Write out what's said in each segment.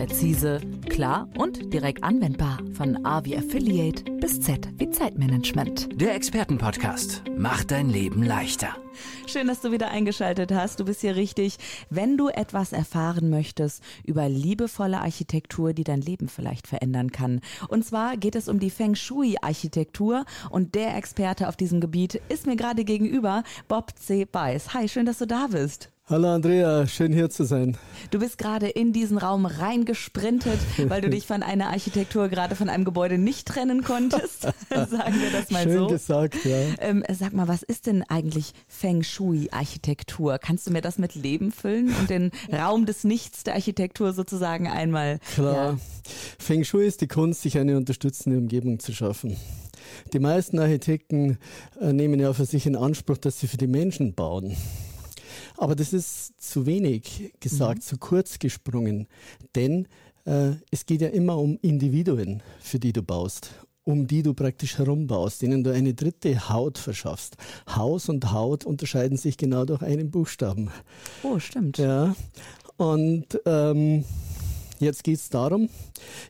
Präzise, klar und direkt anwendbar. Von A wie Affiliate bis Z wie Zeitmanagement. Der Expertenpodcast macht dein Leben leichter. Schön, dass du wieder eingeschaltet hast. Du bist hier richtig. Wenn du etwas erfahren möchtest über liebevolle Architektur, die dein Leben vielleicht verändern kann. Und zwar geht es um die Feng Shui-Architektur und der Experte auf diesem Gebiet ist mir gerade gegenüber, Bob C. Beiß. Hi, schön, dass du da bist. Hallo Andrea, schön hier zu sein. Du bist gerade in diesen Raum reingesprintet, weil du dich von einer Architektur, gerade von einem Gebäude nicht trennen konntest. Sagen wir das mal schön so. Schön gesagt, ja. Ähm, sag mal, was ist denn eigentlich Feng Shui-Architektur? Kannst du mir das mit Leben füllen und den Raum des Nichts der Architektur sozusagen einmal? Klar. Ja. Feng Shui ist die Kunst, sich eine unterstützende Umgebung zu schaffen. Die meisten Architekten äh, nehmen ja für sich in Anspruch, dass sie für die Menschen bauen. Aber das ist zu wenig gesagt, mhm. zu kurz gesprungen. Denn äh, es geht ja immer um Individuen, für die du baust um die du praktisch herumbaust, denen du eine dritte Haut verschaffst. Haus und Haut unterscheiden sich genau durch einen Buchstaben. Oh, stimmt. Ja. Und ähm, jetzt geht es darum,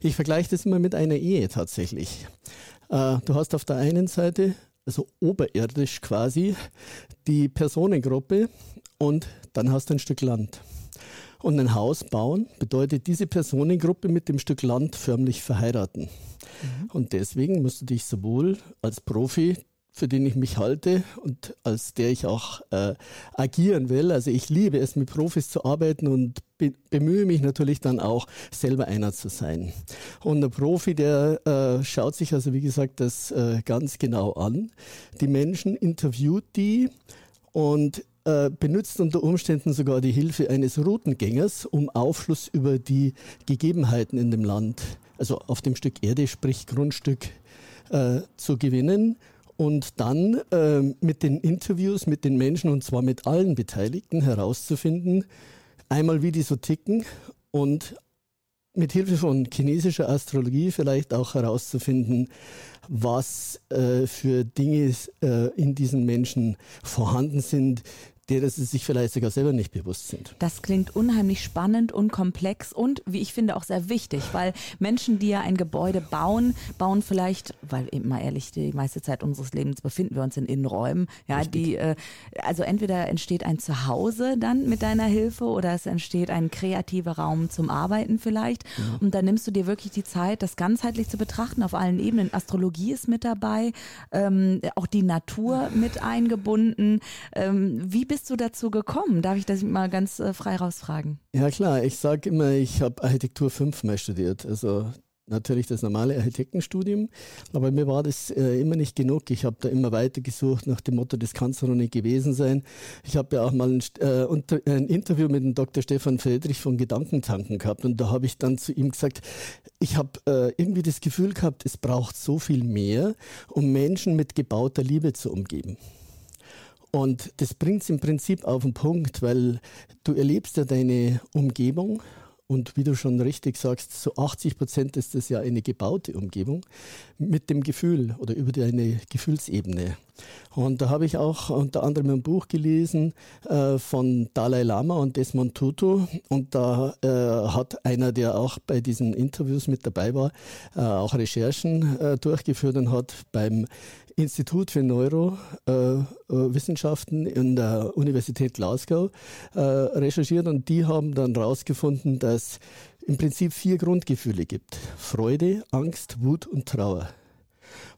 ich vergleiche das immer mit einer Ehe tatsächlich. Äh, du hast auf der einen Seite, also oberirdisch quasi, die Personengruppe und dann hast du ein Stück Land. Und ein Haus bauen bedeutet diese Personengruppe mit dem Stück Land förmlich verheiraten. Mhm. Und deswegen musst du dich sowohl als Profi für den ich mich halte und als der ich auch äh, agieren will. Also ich liebe es, mit Profis zu arbeiten und be bemühe mich natürlich dann auch, selber einer zu sein. Und der Profi, der äh, schaut sich also, wie gesagt, das äh, ganz genau an. Die Menschen interviewt die und äh, benutzt unter Umständen sogar die Hilfe eines Routengängers, um Aufschluss über die Gegebenheiten in dem Land, also auf dem Stück Erde, sprich Grundstück, äh, zu gewinnen und dann äh, mit den Interviews mit den Menschen und zwar mit allen Beteiligten herauszufinden, einmal wie die so ticken und mit Hilfe von chinesischer Astrologie vielleicht auch herauszufinden, was äh, für Dinge äh, in diesen Menschen vorhanden sind, derer sie sich vielleicht sogar selber nicht bewusst sind. Das klingt unheimlich spannend und komplex und, wie ich finde, auch sehr wichtig, weil Menschen, die ja ein Gebäude bauen, bauen vielleicht, weil eben mal ehrlich, die meiste Zeit unseres Lebens befinden wir uns in Innenräumen, ja, Richtig. die, äh, also entweder entsteht ein Zuhause dann mit deiner Hilfe oder es entsteht ein kreativer Raum zum Arbeiten vielleicht ja. und dann nimmst du dir wirklich die Zeit, das ganzheitlich zu betrachten auf allen Ebenen. Astrologie ist mit dabei, ähm, auch die Natur mit eingebunden. Ähm, wie bist bist du dazu gekommen? Darf ich das mal ganz äh, frei rausfragen? Ja klar, ich sage immer, ich habe Architektur fünfmal studiert. Also natürlich das normale Architektenstudium, aber mir war das äh, immer nicht genug. Ich habe da immer weiter gesucht nach dem Motto, das kann es noch nicht gewesen sein. Ich habe ja auch mal ein, äh, unter, ein, Interview mit dem Dr. Stefan Friedrich von Gedankentanken gehabt und da habe ich dann zu ihm gesagt, ich habe äh, irgendwie das Gefühl gehabt, es braucht so viel mehr, um Menschen mit gebauter Liebe zu umgeben. Und das bringt es im Prinzip auf den Punkt, weil du erlebst ja deine Umgebung und wie du schon richtig sagst, so 80 Prozent ist das ja eine gebaute Umgebung mit dem Gefühl oder über eine Gefühlsebene. Und da habe ich auch unter anderem ein Buch gelesen äh, von Dalai Lama und Desmond Tutu. Und da äh, hat einer, der auch bei diesen Interviews mit dabei war, äh, auch Recherchen äh, durchgeführt und hat beim Institut für Neurowissenschaften äh, in der Universität Glasgow äh, recherchiert und die haben dann herausgefunden, dass im Prinzip vier Grundgefühle gibt. Freude, Angst, Wut und Trauer.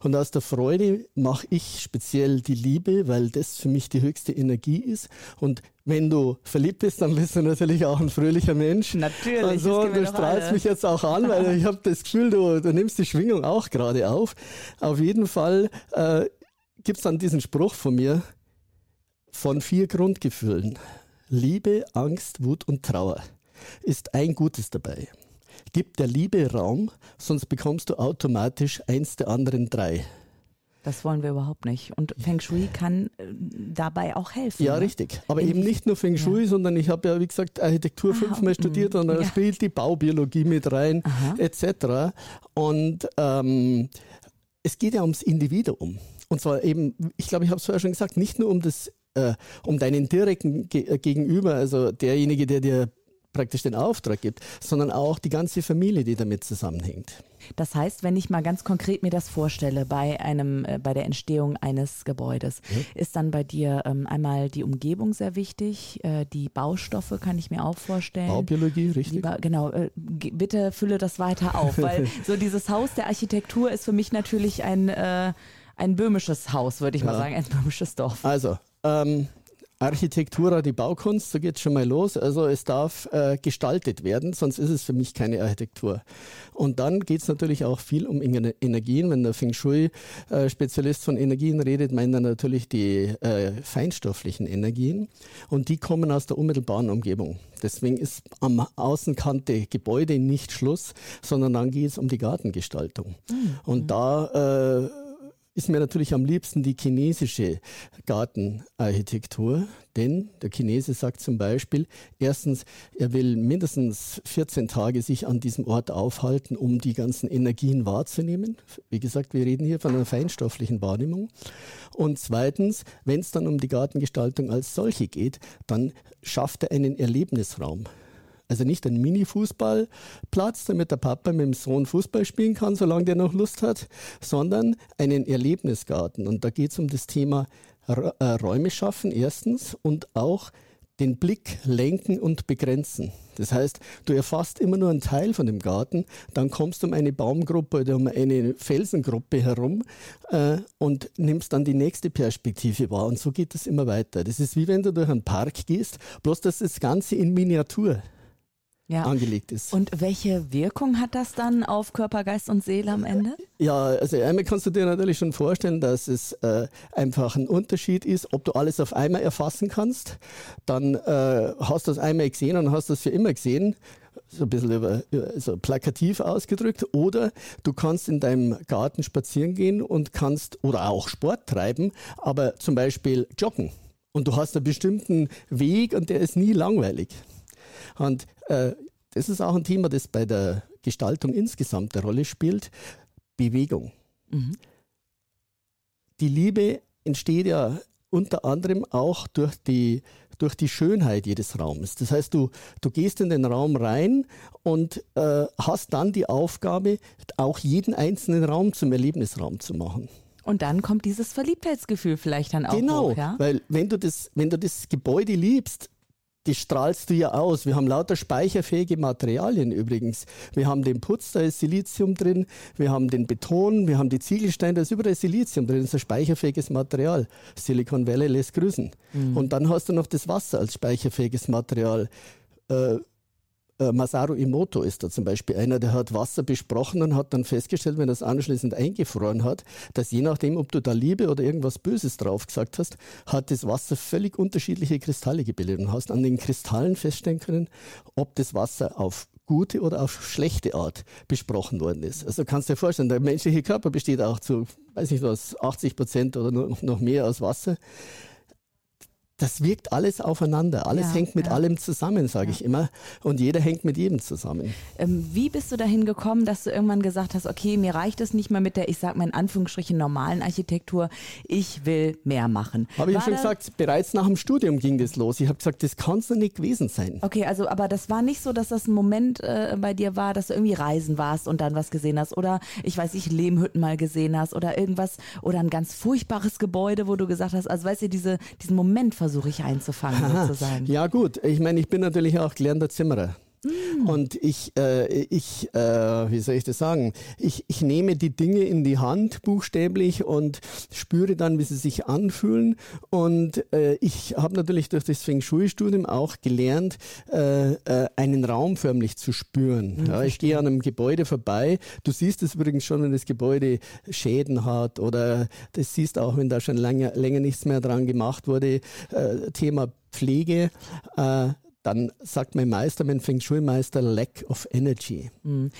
Und aus der Freude mache ich speziell die Liebe, weil das für mich die höchste Energie ist. Und wenn du verliebt bist, dann bist du natürlich auch ein fröhlicher Mensch. Natürlich. Also du strahlst alle. mich jetzt auch an, weil ich habe das Gefühl, du, du nimmst die Schwingung auch gerade auf. Auf jeden Fall äh, gibt es dann diesen Spruch von mir von vier Grundgefühlen. Liebe, Angst, Wut und Trauer ist ein Gutes dabei. Gib der Liebe Raum, sonst bekommst du automatisch eins der anderen drei. Das wollen wir überhaupt nicht. Und Feng Shui kann äh, dabei auch helfen. Ja, ne? richtig. Aber In eben nicht nur Feng Shui, Ja. sondern ich habe ja, wie gesagt, Architektur Ah, fünfmal studiert und da ja. spielt die Baubiologie mit rein, Aha. etc. Und ähm, es geht ja ums Individuum. Und zwar eben, ich glaube, ich habe es vorher schon gesagt, nicht nur um das, äh, um deinen direkten Ge äh, Gegenüber, also derjenige, der dir praktisch den Auftrag gibt, sondern auch die ganze Familie, die damit zusammenhängt. Das heißt, wenn ich mal ganz konkret mir das vorstelle, bei einem, äh, bei der Entstehung eines Gebäudes, ist dann bei dir ähm, einmal die Umgebung sehr wichtig, äh, die Baustoffe kann ich mir auch vorstellen. Baubiologie, richtig? Ba- genau, äh, bitte fülle das weiter auf, weil so dieses Haus der Architektur ist für mich natürlich ein, äh, ein böhmisches Haus, würde ich mal Ja. sagen, ein böhmisches Dorf. Also, ähm, Architektura, die Baukunst, so geht schon mal los. Also es darf äh, gestaltet werden, sonst ist es für mich keine Architektur. Und dann geht es natürlich auch viel um Ener- Energien. Wenn der Feng Shui-Spezialist von Energien redet, meint er natürlich die äh, feinstofflichen Energien. Und die kommen aus der unmittelbaren Umgebung. Deswegen ist am Außenkante Gebäude nicht Schluss, sondern dann geht es um die Gartengestaltung. Und da äh, ist mir natürlich am liebsten die chinesische Gartenarchitektur, denn der Chinese sagt zum Beispiel, erstens, er will mindestens 14 Tage sich an diesem Ort aufhalten, um die ganzen Energien wahrzunehmen. Wie gesagt, wir reden hier von einer feinstofflichen Wahrnehmung. Und zweitens, wenn es dann um die Gartengestaltung als solche geht, dann schafft er einen Erlebnisraum. Also nicht ein Mini-Fußballplatz, damit der Papa mit dem Sohn Fußball spielen kann, solange der noch Lust hat, sondern einen Erlebnisgarten. Und da geht es um das Thema äh, Räume schaffen, erstens, und auch den Blick lenken und begrenzen. Das heißt, du erfasst immer nur einen Teil von dem Garten, dann kommst du um eine Baumgruppe oder um eine Felsengruppe herum äh, und nimmst dann die nächste Perspektive wahr. Und so geht es immer weiter. Das ist wie wenn du durch einen Park gehst, bloß dass das Ganze in Miniatur Ja. angelegt ist. Und welche Wirkung hat das dann auf Körper, Geist und Seele am Ende? Ja, also einmal kannst du dir natürlich schon vorstellen, dass es äh, einfach ein Unterschied ist, ob du alles auf einmal erfassen kannst. Dann äh, hast du es einmal gesehen und hast es für immer gesehen. So ein bisschen über, so plakativ ausgedrückt. Oder du kannst in deinem Garten spazieren gehen und kannst, oder auch Sport treiben, aber zum Beispiel joggen. Und du hast einen bestimmten Weg und der ist nie langweilig. Und äh, das ist auch ein Thema, das bei der Gestaltung insgesamt eine Rolle spielt. Bewegung. Mhm. Die Liebe entsteht ja unter anderem auch durch die, durch die Schönheit jedes Raumes. Das heißt, du, du gehst in den Raum rein und äh, hast dann die Aufgabe, auch jeden einzelnen Raum zum Erlebnisraum zu machen. Und dann kommt dieses Verliebtheitsgefühl vielleicht dann auch genau, hoch, ja? weil wenn du, das, wenn du das Gebäude liebst, das strahlst du ja aus. Wir haben lauter speicherfähige Materialien übrigens. Wir haben den Putz, da ist Silizium drin. Wir haben den Beton, wir haben die Ziegelsteine, da ist überall Silizium drin. Das ist ein speicherfähiges Material. Silicon Valley lässt grüßen. Und dann hast du noch das Wasser als speicherfähiges Material. Äh, Masaru Emoto ist da zum Beispiel einer, der hat Wasser besprochen und hat dann festgestellt, wenn er es anschließend eingefroren hat, dass je nachdem, ob du da Liebe oder irgendwas Böses drauf gesagt hast, hat das Wasser völlig unterschiedliche Kristalle gebildet und hast an den Kristallen feststellen können, ob das Wasser auf gute oder auf schlechte Art besprochen worden ist. Also kannst du dir vorstellen, der menschliche Körper besteht auch zu, weiß nicht was, 80 Prozent oder noch mehr aus Wasser. Das wirkt alles aufeinander. Alles Ja, hängt mit ja. allem zusammen, sage ich immer. Und jeder hängt mit jedem zusammen. Ähm, wie bist du dahin gekommen, dass du irgendwann gesagt hast, okay, mir reicht es nicht mehr mit der, ich sag mal in Anführungsstrichen, normalen Architektur, ich will mehr machen. Habe ich ja schon gesagt, bereits nach dem Studium ging das los. Ich habe gesagt, das kann es doch nicht gewesen sein. Okay, also aber das war nicht so, dass das ein Moment äh, bei dir war, dass du irgendwie reisen warst und dann was gesehen hast oder ich weiß nicht, Lehmhütten mal gesehen hast oder irgendwas oder ein ganz furchtbares Gebäude, wo du gesagt hast, also weißt du, diese, diesen Moment versuche ich einzufangen sozusagen. Ja gut, ich meine, ich bin natürlich auch gelernter Zimmerer. Und ich, äh, ich äh, wie soll ich das sagen, ich, ich nehme die Dinge in die Hand buchstäblich und spüre dann, wie sie sich anfühlen. Und äh, ich habe natürlich durch das Feng Shui-Studium auch gelernt, äh, äh, einen Raum förmlich zu spüren. ja, ich gehe an einem Gebäude vorbei. Du siehst es übrigens schon, wenn das Gebäude Schäden hat oder das siehst auch, wenn da schon länger, länger nichts mehr dran gemacht wurde. Äh, Thema Pflege. Äh, dann sagt mein Meister, mein Feng Shui-Meister, Lack of Energy.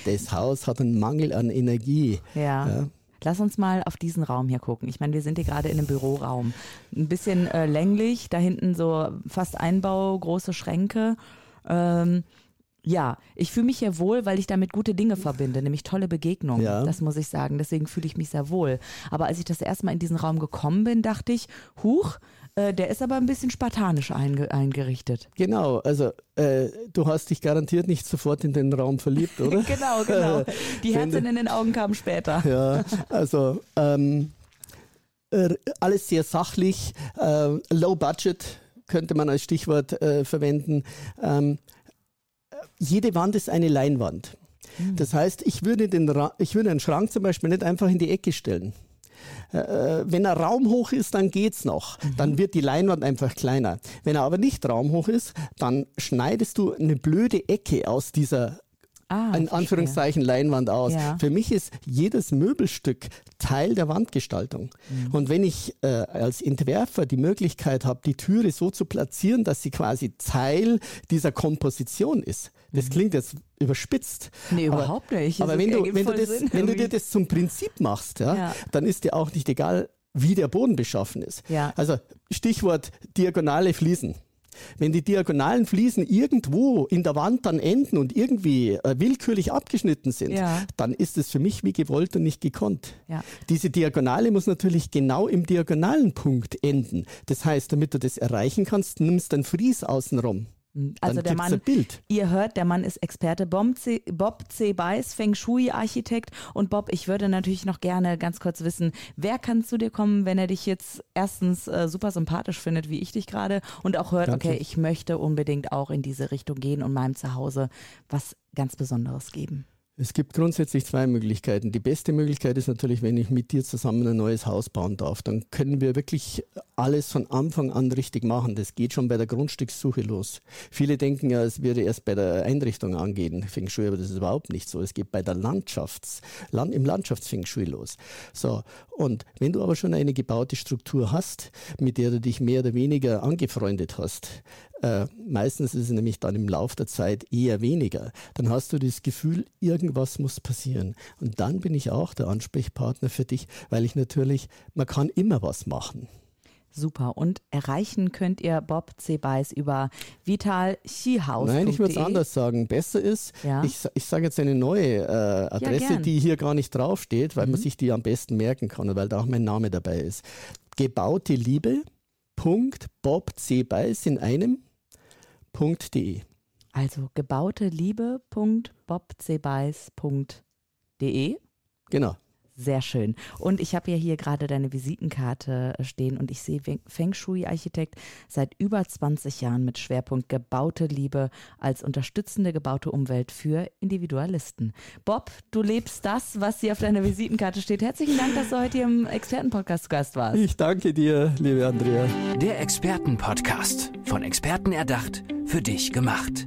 Das Haus hat einen Mangel an Energie. Ja. Lass uns mal auf diesen Raum hier gucken. Ich meine, wir sind hier gerade in einem Büroraum. Ein bisschen äh, länglich, da hinten so fast Einbau, große Schränke. Ähm, ja, ich fühle mich hier wohl, weil ich damit gute Dinge verbinde, nämlich tolle Begegnungen. Ja. Das muss ich sagen. Deswegen fühle ich mich sehr wohl. Aber als ich das erste Mal in diesen Raum gekommen bin, dachte ich, huch, äh, der ist aber ein bisschen spartanisch einge eingerichtet. Genau, also äh, du hast dich garantiert nicht sofort in den Raum verliebt, oder? genau, genau. Die Herzen in den Augen kamen später. Ja, also ähm, äh, alles sehr sachlich, äh, low budget könnte man als Stichwort äh, verwenden. Ähm, jede Wand ist eine Leinwand. Das heißt, ich würde, den Ra ich würde einen Schrank zum Beispiel nicht einfach in die Ecke stellen. Äh, wenn er raumhoch ist, dann geht's noch. Dann wird die Leinwand einfach kleiner. Wenn er aber nicht raumhoch ist, dann schneidest du eine blöde Ecke aus dieser Ah, in verstehe. Anführungszeichen Leinwand aus. Ja. Für mich ist jedes Möbelstück Teil der Wandgestaltung. Mhm. Und wenn ich äh, als Entwerfer die Möglichkeit habe, die Türe so zu platzieren, dass sie quasi Teil dieser Komposition ist, das klingt jetzt überspitzt. Mhm. Nee, aber- überhaupt nicht. Aber wenn du, wenn, du das, Sinn wenn du dir das zum Prinzip machst, ja, Ja. dann ist dir auch nicht egal, wie der Boden beschaffen ist. Ja. Also Stichwort diagonale Fliesen. Wenn die diagonalen Fliesen irgendwo in der Wand dann enden und irgendwie äh, willkürlich abgeschnitten sind, Ja. dann ist es für mich wie gewollt und nicht gekonnt. Ja. Diese Diagonale muss natürlich genau im diagonalen Punkt enden. Das heißt, damit du das erreichen kannst, nimmst du einen Fries außenrum. Also Dann der Mann, Bild. ihr hört, der Mann ist Experte, Bob C. Bob C. Beiß, Feng Shui-Architekt. Und Bob, ich würde natürlich noch gerne ganz kurz wissen, wer kann zu dir kommen, wenn er dich jetzt erstens äh, super sympathisch findet, wie ich dich gerade, und auch hört, Danke. okay, ich möchte unbedingt auch in diese Richtung gehen und meinem Zuhause was ganz Besonderes geben. Es gibt grundsätzlich zwei Möglichkeiten. Die beste Möglichkeit ist natürlich, wenn ich mit dir zusammen ein neues Haus bauen darf. Dann können wir wirklich alles von Anfang an richtig machen. Das geht schon bei der Grundstückssuche los. Viele denken ja, es würde erst bei der Einrichtung angehen, Feng Shui, aber das ist überhaupt nicht so. Es geht bei der Landschafts, Land, im Landschaftsfeng Shui los. So. Und wenn du aber schon eine gebaute Struktur hast, mit der du dich mehr oder weniger angefreundet hast, äh, meistens ist es nämlich dann im Laufe der Zeit eher weniger. Dann hast du das Gefühl, irgendwas muss passieren. Und dann bin ich auch der Ansprechpartner für dich, weil ich natürlich, man kann immer was machen. Super. Und erreichen könnt ihr Bob C. Beiß über vitalskihaus.de. Nein, ich würde es anders sagen. Besser ist, Ja. ich, ich sage jetzt eine neue äh, Adresse. Mhm. die hier gar nicht draufsteht, weil man sich die am besten merken kann und weil da auch mein Name dabei ist. Gebaute Liebe. Bob C. Beiß in einem. .de. Also gebaute Liebe.bobcbeiß.de. Genau. Sehr schön. Und ich habe ja hier gerade deine Visitenkarte äh, stehen und ich sehe Feng- Feng Shui-Architekt seit über 20 Jahren mit Schwerpunkt gebaute Liebe als unterstützende gebaute Umwelt für Individualisten. Bob, du lebst das, was hier auf deiner Visitenkarte steht. Herzlichen Dank, dass du heute hier im Expertenpodcast zu Gast warst. Ich danke dir, liebe Andrea. Der Expertenpodcast. Von Experten erdacht, für dich gemacht.